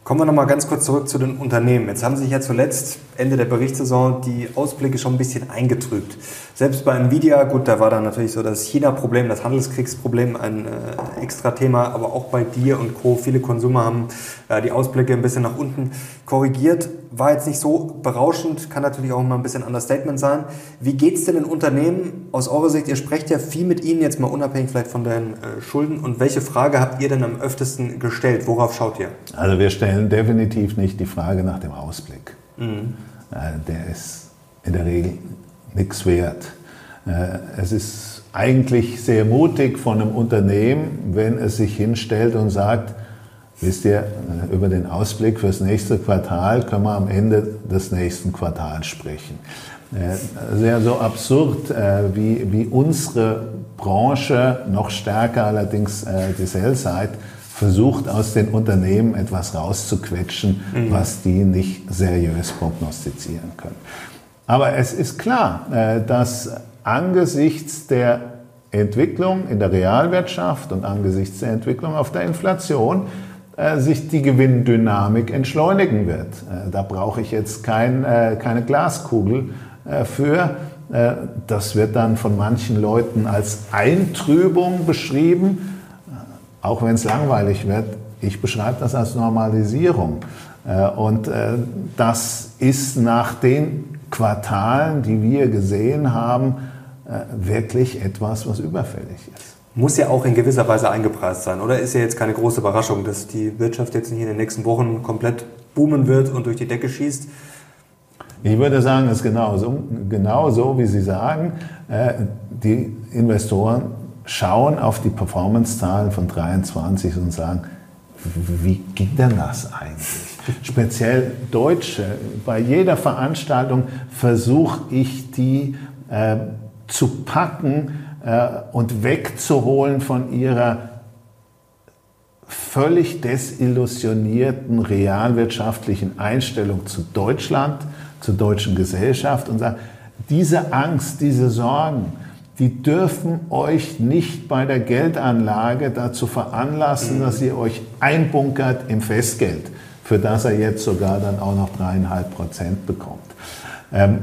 Kommen wir nochmal ganz kurz zurück zu den Unternehmen. Jetzt haben sich ja zuletzt Ende der Berichtssaison die Ausblicke schon ein bisschen eingetrübt. Selbst bei Nvidia, gut, da war dann natürlich so das China-Problem, das Handelskriegsproblem ein äh, extra Thema, aber auch bei dir und Co. Viele Konsumer haben äh, die Ausblicke ein bisschen nach unten korrigiert. War jetzt nicht so berauschend, kann natürlich auch mal ein bisschen Understatement sein. Wie geht es denn den Unternehmen aus eurer Sicht? Ihr sprecht ja viel mit ihnen, jetzt mal unabhängig vielleicht von deinen äh, Schulden. Und welche Frage habt ihr denn am öftesten gestellt? Worauf schaut ihr? Also wir stellen definitiv nicht die Frage nach dem Ausblick. Mhm. Äh, der ist in der Regel nichts wert. Äh, es ist eigentlich sehr mutig von einem Unternehmen, wenn es sich hinstellt und sagt, wisst ihr, äh, über den Ausblick fürs nächste Quartal können wir am Ende des nächsten Quartals sprechen. Sehr so absurd, wie, wie unsere Branche, noch stärker allerdings die Sell-Side, versucht aus den Unternehmen etwas rauszuquetschen, mhm. was die nicht seriös prognostizieren können. Aber es ist klar, äh, dass angesichts der Entwicklung in der Realwirtschaft und angesichts der Entwicklung auf der Inflation äh, sich die Gewinndynamik entschleunigen wird. Äh, da brauche ich jetzt kein, keine Glaskugel für. Das wird dann von manchen Leuten als Eintrübung beschrieben, auch wenn es langweilig wird. Ich beschreibe das als Normalisierung. Und das ist nach den Quartalen, die wir gesehen haben, wirklich etwas, was überfällig ist. Muss ja auch in gewisser Weise eingepreist sein, oder ist ja jetzt keine große Überraschung, dass die Wirtschaft jetzt nicht in den nächsten Wochen komplett boomen wird und durch die Decke schießt? Ich würde sagen, es ist genau so, genau so wie Sie sagen. Die Investoren schauen auf die Performance-Zahlen von 23 und sagen, wie ging denn das eigentlich? Speziell Deutsche. Bei jeder Veranstaltung versuche ich die äh, zu packen äh, und wegzuholen von ihrer völlig desillusionierten realwirtschaftlichen Einstellung zu Deutschland, zur deutschen Gesellschaft und sagen, diese Angst, diese Sorgen, die dürfen euch nicht bei der Geldanlage dazu veranlassen, dass ihr euch einbunkert im Festgeld, für das er jetzt sogar dann auch noch dreieinhalb Prozent bekommt. Ähm,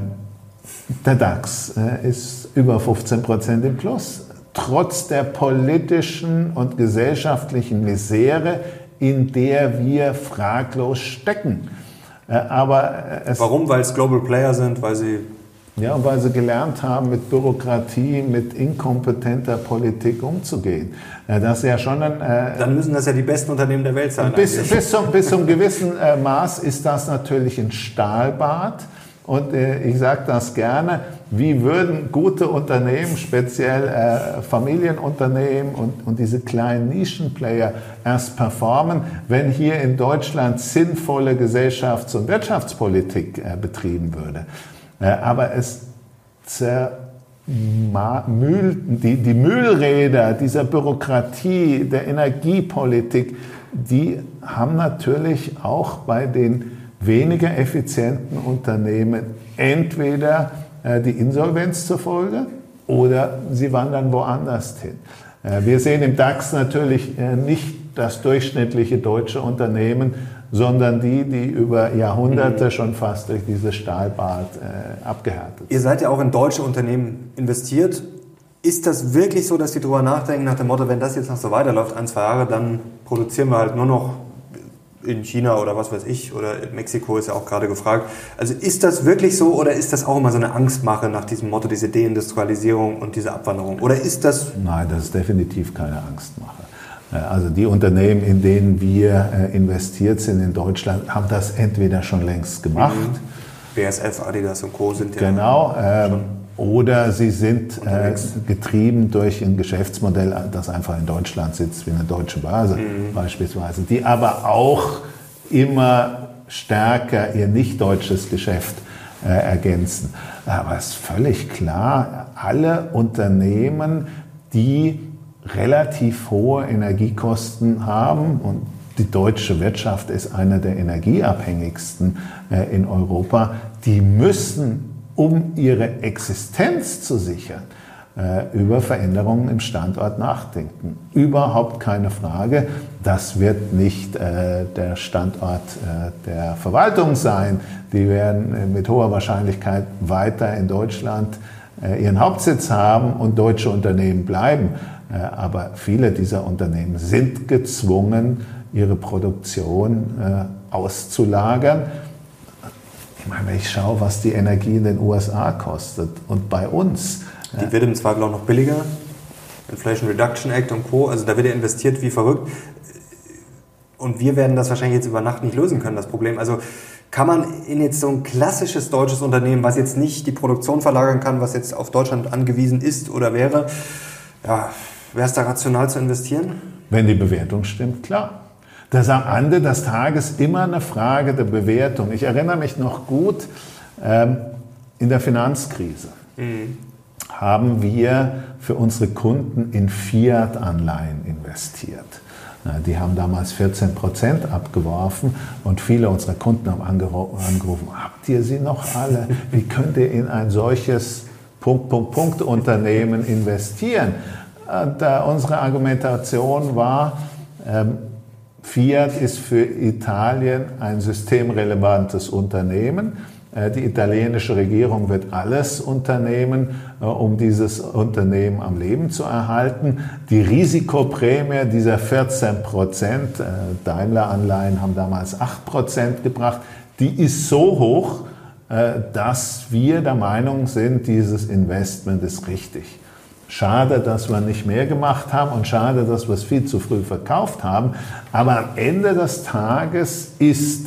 der DAX äh, ist über 15 Prozent im Plus, trotz der politischen und gesellschaftlichen Misere, in der wir fraglos stecken. Äh, aber äh, Warum? Weil es Global Player sind, weil sie ja, weil sie gelernt haben, mit Bürokratie, mit inkompetenter Politik umzugehen. Äh, das ist ja schon ein, äh, Dann müssen das ja die besten Unternehmen der Welt sein. Bis, bis, zum, bis zum gewissen äh, Maß ist das natürlich ein Stahlbad. Und äh, ich sage das gerne, wie würden gute Unternehmen, speziell äh, Familienunternehmen und, und diese kleinen Nischenplayer erst performen, wenn hier in Deutschland sinnvolle Gesellschafts- und Wirtschaftspolitik äh, betrieben würde. Äh, aber es zermühlt, die, die Mühlräder dieser Bürokratie, der Energiepolitik, die haben natürlich auch bei den weniger effizienten Unternehmen entweder äh, die Insolvenz zur Folge oder sie wandern woanders hin. Äh, wir sehen im DAX natürlich nicht das durchschnittliche deutsche Unternehmen, sondern die, die über Jahrhunderte mhm. schon fast durch dieses Stahlbad äh, abgehärtet sind. Ihr seid ja auch in deutsche Unternehmen investiert. Ist das wirklich so, dass Sie darüber nachdenken nach dem Motto, wenn das jetzt noch so weiterläuft, ein, zwei Jahre, dann produzieren wir halt nur noch in China oder was weiß ich oder in Mexiko ist ja auch gerade gefragt. Also ist das wirklich so oder ist das auch immer so eine Angstmache nach diesem Motto, diese Deindustrialisierung und diese Abwanderung? Oder ist das... Nein, das ist definitiv keine Angstmache. Äh, also die Unternehmen, in denen wir äh, investiert sind in Deutschland, haben das entweder schon längst gemacht. Mhm. BSF, Adidas und Co. sind ja Genau. Ähm, oder sie sind äh, getrieben durch ein Geschäftsmodell, das einfach in Deutschland sitzt, wie eine deutsche Börse mhm. beispielsweise, die aber auch immer stärker ihr nicht deutsches Geschäft äh, ergänzen. Aber es ist völlig klar, alle Unternehmen, die relativ hohe Energiekosten haben und die deutsche Wirtschaft ist eine der energieabhängigsten äh, in Europa. Die müssen, um ihre Existenz zu sichern, äh, über Veränderungen im Standort nachdenken. Überhaupt keine Frage. Das wird nicht äh, der Standort der Verwaltung sein. Die werden mit hoher Wahrscheinlichkeit weiter in Deutschland ihren Hauptsitz haben und deutsche Unternehmen bleiben. Äh, aber viele dieser Unternehmen sind gezwungen, ihre Produktion äh, auszulagern. Ich meine, wenn ich schaue, was die Energie in den USA kostet und bei uns. Die wird im Zweifel auch noch billiger. Inflation Reduction Act und Co. Also da wird ja investiert wie verrückt. Und wir werden das wahrscheinlich jetzt über Nacht nicht lösen können, das Problem. Also kann man in jetzt so ein klassisches deutsches Unternehmen, was jetzt nicht die Produktion verlagern kann, was jetzt auf Deutschland angewiesen ist oder wäre, ja, Wäre es da rational zu investieren? Wenn die Bewertung stimmt, klar. Das ist am Ende des Tages immer eine Frage der Bewertung. Ich erinnere mich noch gut, ähm, in der Finanzkrise mhm. haben wir für unsere Kunden in Fiat-Anleihen investiert. Die haben damals 14 Prozent abgeworfen und viele unserer Kunden haben angerufen, habt ihr sie noch alle? Wie könnt ihr in ein solches Punkt, Punkt, Punkt Unternehmen investieren? Äh, unsere Argumentation war, ähm, Fiat ist für Italien ein systemrelevantes Unternehmen. Äh, die italienische Regierung wird alles unternehmen, äh, um dieses Unternehmen am Leben zu erhalten. Die Risikoprämie dieser 14 Prozent, Daimler-Anleihen haben damals 8 Prozent gebracht, die ist so hoch, dass wir der Meinung sind, dieses Investment ist richtig. Schade, dass wir nicht mehr gemacht haben und schade, dass wir es viel zu früh verkauft haben. Aber am Ende des Tages ist,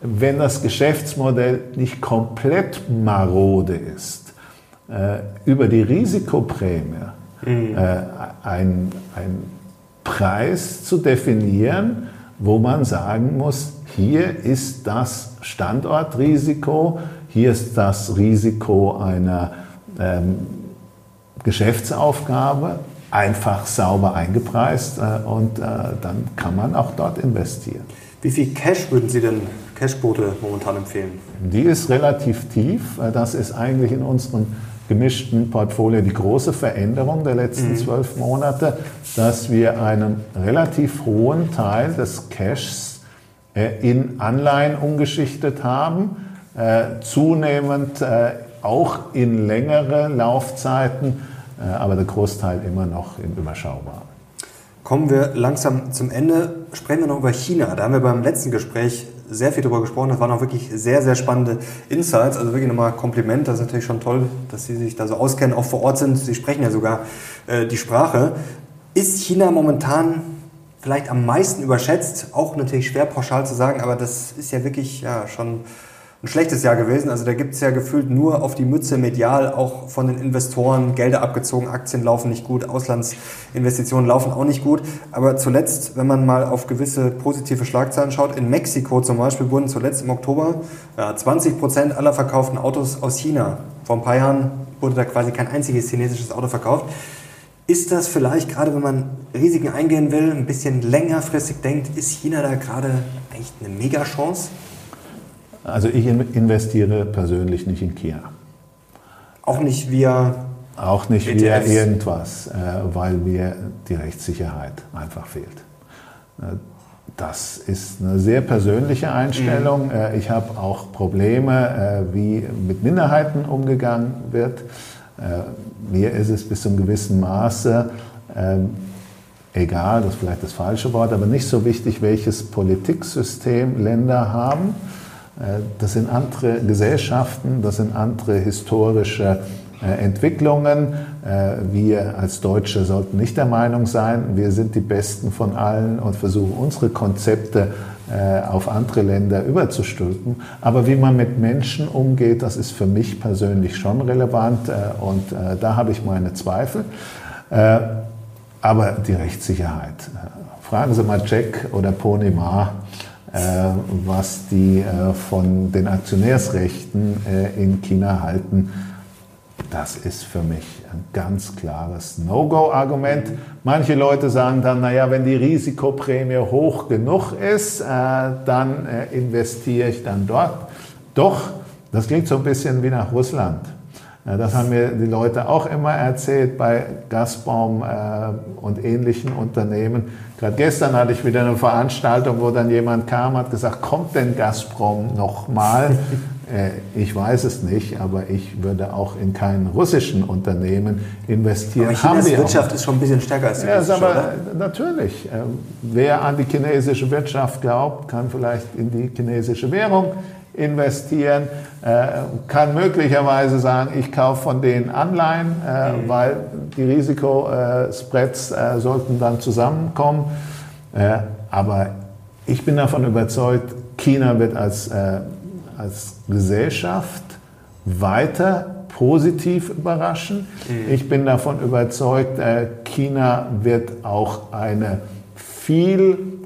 wenn das Geschäftsmodell nicht komplett marode ist, äh, über die Risikoprämie mhm. äh, ein, ein Preis zu definieren, wo man sagen muss, hier ist das Standortrisiko, hier ist das Risiko einer ähm, Geschäftsaufgabe einfach sauber eingepreist äh, und äh, dann kann man auch dort investieren. Wie viel Cash würden Sie denn, Cashquote momentan empfehlen? Die ist relativ tief. Äh, das ist eigentlich in unserem gemischten Portfolio die große Veränderung der letzten mhm. zwölf Monate, dass wir einen relativ hohen Teil des Cashs äh, in Anleihen umgeschichtet haben, äh, zunehmend auch in längere Laufzeiten äh, aber der Großteil immer noch im Überschaubaren. Kommen wir langsam zum Ende. Sprechen wir noch über China. Da haben wir beim letzten Gespräch sehr viel darüber gesprochen. Das waren auch wirklich sehr, sehr spannende Insights. Also wirklich nochmal Kompliment. Das ist natürlich schon toll, dass Sie sich da so auskennen, auch vor Ort sind. Sie sprechen ja sogar äh, die Sprache. Ist China momentan vielleicht am meisten überschätzt? Auch natürlich schwer pauschal zu sagen, aber das ist ja wirklich ja, schon ein schlechtes Jahr gewesen. Also da gibt es ja gefühlt nur auf die Mütze medial, auch von den Investoren, Gelder abgezogen, Aktien laufen nicht gut, Auslandsinvestitionen laufen auch nicht gut. Aber zuletzt, wenn man mal auf gewisse positive Schlagzeilen schaut, in Mexiko zum Beispiel wurden zuletzt im Oktober ja, 20 Prozent aller verkauften Autos aus China. Vor ein paar Jahren wurde da quasi kein einziges chinesisches Auto verkauft. Ist das vielleicht gerade, wenn man Risiken eingehen will, ein bisschen längerfristig denkt, ist China da gerade echt eine Megachance? Also ich investiere persönlich nicht in Kia. Auch nicht via auch nicht ETFs. via irgendwas, äh, weil mir die Rechtssicherheit einfach fehlt. Äh, das ist eine sehr persönliche Einstellung. Mhm. Äh, ich habe auch Probleme, wie mit Minderheiten umgegangen wird. Mir ist es bis zu einem gewissen Maße egal, das ist vielleicht das falsche Wort, aber nicht so wichtig, welches Politiksystem Länder haben. Äh, das sind andere Gesellschaften, das sind andere historische äh, Entwicklungen. Äh, wir als Deutsche sollten nicht der Meinung sein, wir sind die Besten von allen und versuchen unsere Konzepte auf andere Länder überzustülpen. Aber wie man mit Menschen umgeht, das ist für mich persönlich schon relevant und da habe ich meine Zweifel. Aber die Rechtssicherheit. Fragen Sie mal Jack oder Pony Ma was die äh, von den Aktionärsrechten äh, in China halten. Das ist für mich ein ganz klares No-Go-Argument. Manche Leute sagen dann, naja, wenn die Risikoprämie hoch genug ist, dann investiere ich dann dort. Doch, das klingt so ein bisschen wie nach Russland. Das haben mir die Leute auch immer erzählt bei Gazprom und ähnlichen Unternehmen. Gerade gestern hatte ich wieder eine Veranstaltung, wo dann jemand kam, hat gesagt, kommt denn Gazprom nochmal? äh, ich weiß es nicht, aber ich würde auch in keinen russischen Unternehmen investieren. Aber Chinas Wirtschaft ist schon ein bisschen stärker als die ja, russische, aber oder? Natürlich. Äh, wer an die chinesische Wirtschaft glaubt, kann vielleicht in die chinesische Währung investieren, äh, kann möglicherweise sagen, ich kaufe von denen Anleihen, äh, mhm. weil die Risikospreads äh, sollten dann zusammenkommen. aber ich bin davon überzeugt, China wird als, als Gesellschaft weiter positiv überraschen. Mhm. Ich bin davon überzeugt, China wird auch eine viel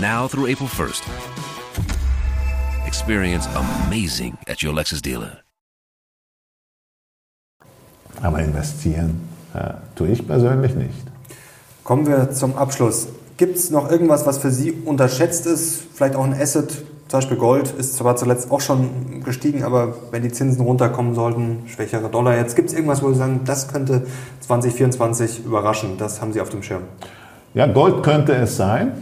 now through April 1st. Experience amazing at your Lexus dealer. Aber investieren äh, tue ich persönlich nicht. Kommen wir zum Abschluss. Gibt es noch irgendwas, was für Sie unterschätzt ist? Vielleicht auch ein Asset, zum Beispiel Gold ist zwar zuletzt auch schon gestiegen, aber wenn die Zinsen runterkommen sollten, schwächere Dollar jetzt, gibt es irgendwas, wo Sie sagen, das könnte 2024 überraschen? Das haben Sie auf dem Schirm. Ja, Gold könnte es sein.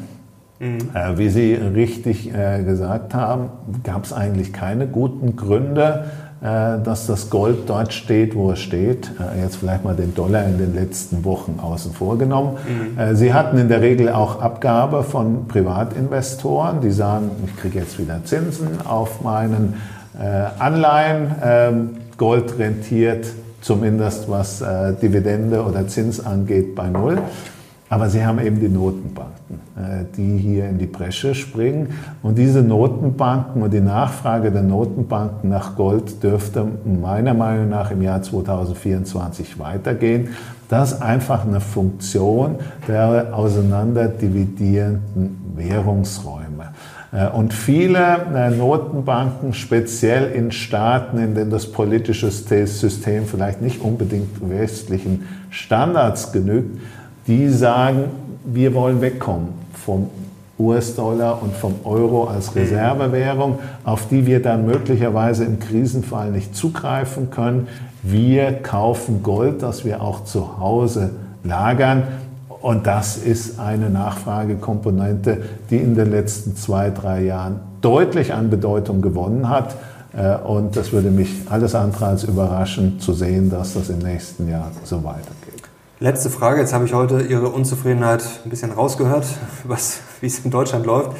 Mhm. Äh, wie Sie richtig äh, gesagt haben, gab es eigentlich keine guten Gründe, äh, dass das Gold dort steht, wo es steht. Äh, jetzt vielleicht mal den Dollar in den letzten Wochen außen vor genommen. Mhm. Äh, sie hatten in der Regel auch Abgabe von Privatinvestoren, die sagen, ich kriege jetzt wieder Zinsen auf meinen Anleihen. Ähm, Gold rentiert zumindest was Dividende oder Zins angeht bei Null. Aber sie haben eben die Notenbanken, äh, die hier in die Bresche springen. Und diese Notenbanken und die Nachfrage der Notenbanken nach Gold dürfte meiner Meinung nach im Jahr 2024 weitergehen. Das ist einfach eine Funktion der auseinanderdividierenden Währungsräume. Äh, und viele äh, Notenbanken, speziell in Staaten, in denen das politische System vielleicht nicht unbedingt westlichen Standards genügt, die sagen, wir wollen wegkommen vom US-Dollar und vom Euro als Reservewährung, auf die wir dann möglicherweise im Krisenfall nicht zugreifen können. Wir kaufen Gold, das wir auch zu Hause lagern. Und das ist eine Nachfragekomponente, die in den letzten zwei, drei Jahren deutlich an Bedeutung gewonnen hat. Äh, und das würde mich alles andere als überraschen zu sehen, dass das im nächsten Jahr so weitergeht. Letzte Frage. Jetzt habe ich heute Ihre Unzufriedenheit ein bisschen rausgehört, was, wie es in Deutschland läuft.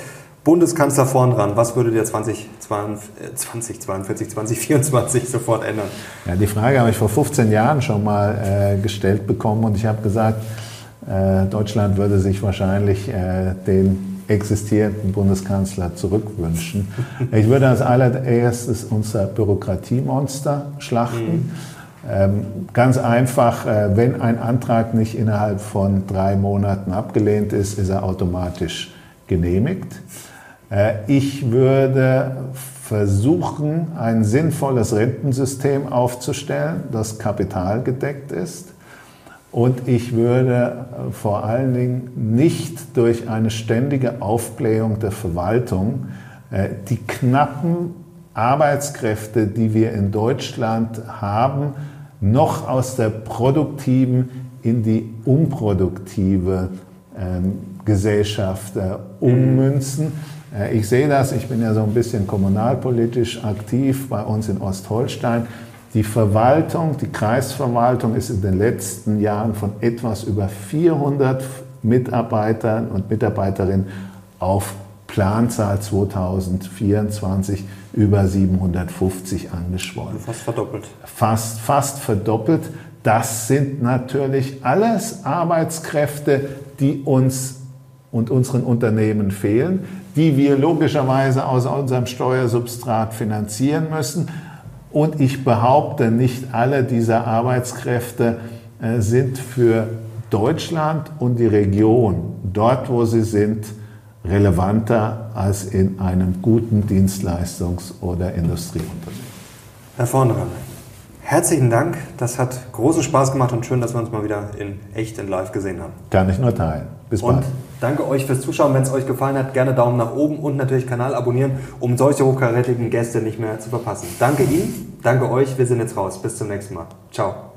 Bundeskanzler vorn dran, was würde der 2042, 2024 sofort ändern? Ja, die Frage habe ich vor 15 Jahren schon mal äh, gestellt bekommen und ich habe gesagt, äh, Deutschland würde sich wahrscheinlich äh, den existierenden Bundeskanzler zurückwünschen. Ich würde als allererstes unser Bürokratiemonster schlachten. Mhm. Ähm, ganz einfach, äh, wenn ein Antrag nicht innerhalb von drei Monaten abgelehnt ist, ist er automatisch genehmigt. Äh, ich würde versuchen, ein sinnvolles Rentensystem aufzustellen, das kapitalgedeckt ist. Und ich würde äh, vor allen Dingen nicht durch eine ständige Aufblähung der Verwaltung die knappen Arbeitskräfte, die wir in Deutschland haben, noch aus der produktiven in die unproduktive ähm, Gesellschaft äh, ummünzen. Äh, ich sehe das, ich bin ja so ein bisschen kommunalpolitisch aktiv bei uns in Ostholstein. Die Verwaltung, die Kreisverwaltung ist in den letzten Jahren von etwas über 400 Mitarbeitern und Mitarbeiterinnen auf Planzahl 2024 über 750 angeschwollen. Fast verdoppelt. Fast, fast verdoppelt. Das sind natürlich alles Arbeitskräfte, die uns und unseren Unternehmen fehlen, die wir logischerweise aus unserem Steuersubstrat finanzieren müssen. Und ich behaupte, nicht alle dieser Arbeitskräfte äh, sind für Deutschland und die Region, dort wo sie sind, relevanter als in einem guten Dienstleistungs- oder Industrieunternehmen. Herr Vornheim, herzlichen Dank. Das hat großen Spaß gemacht und schön, dass wir uns mal wieder in echt in live gesehen haben. Kann ich nur teilen. Bis und bald. Danke euch fürs Zuschauen. Wenn es euch gefallen hat, gerne Daumen nach oben und natürlich Kanal abonnieren, um solche hochkarätigen Gäste nicht mehr zu verpassen. Danke Ihnen, danke euch. Wir sind jetzt raus. Bis zum nächsten Mal. Ciao.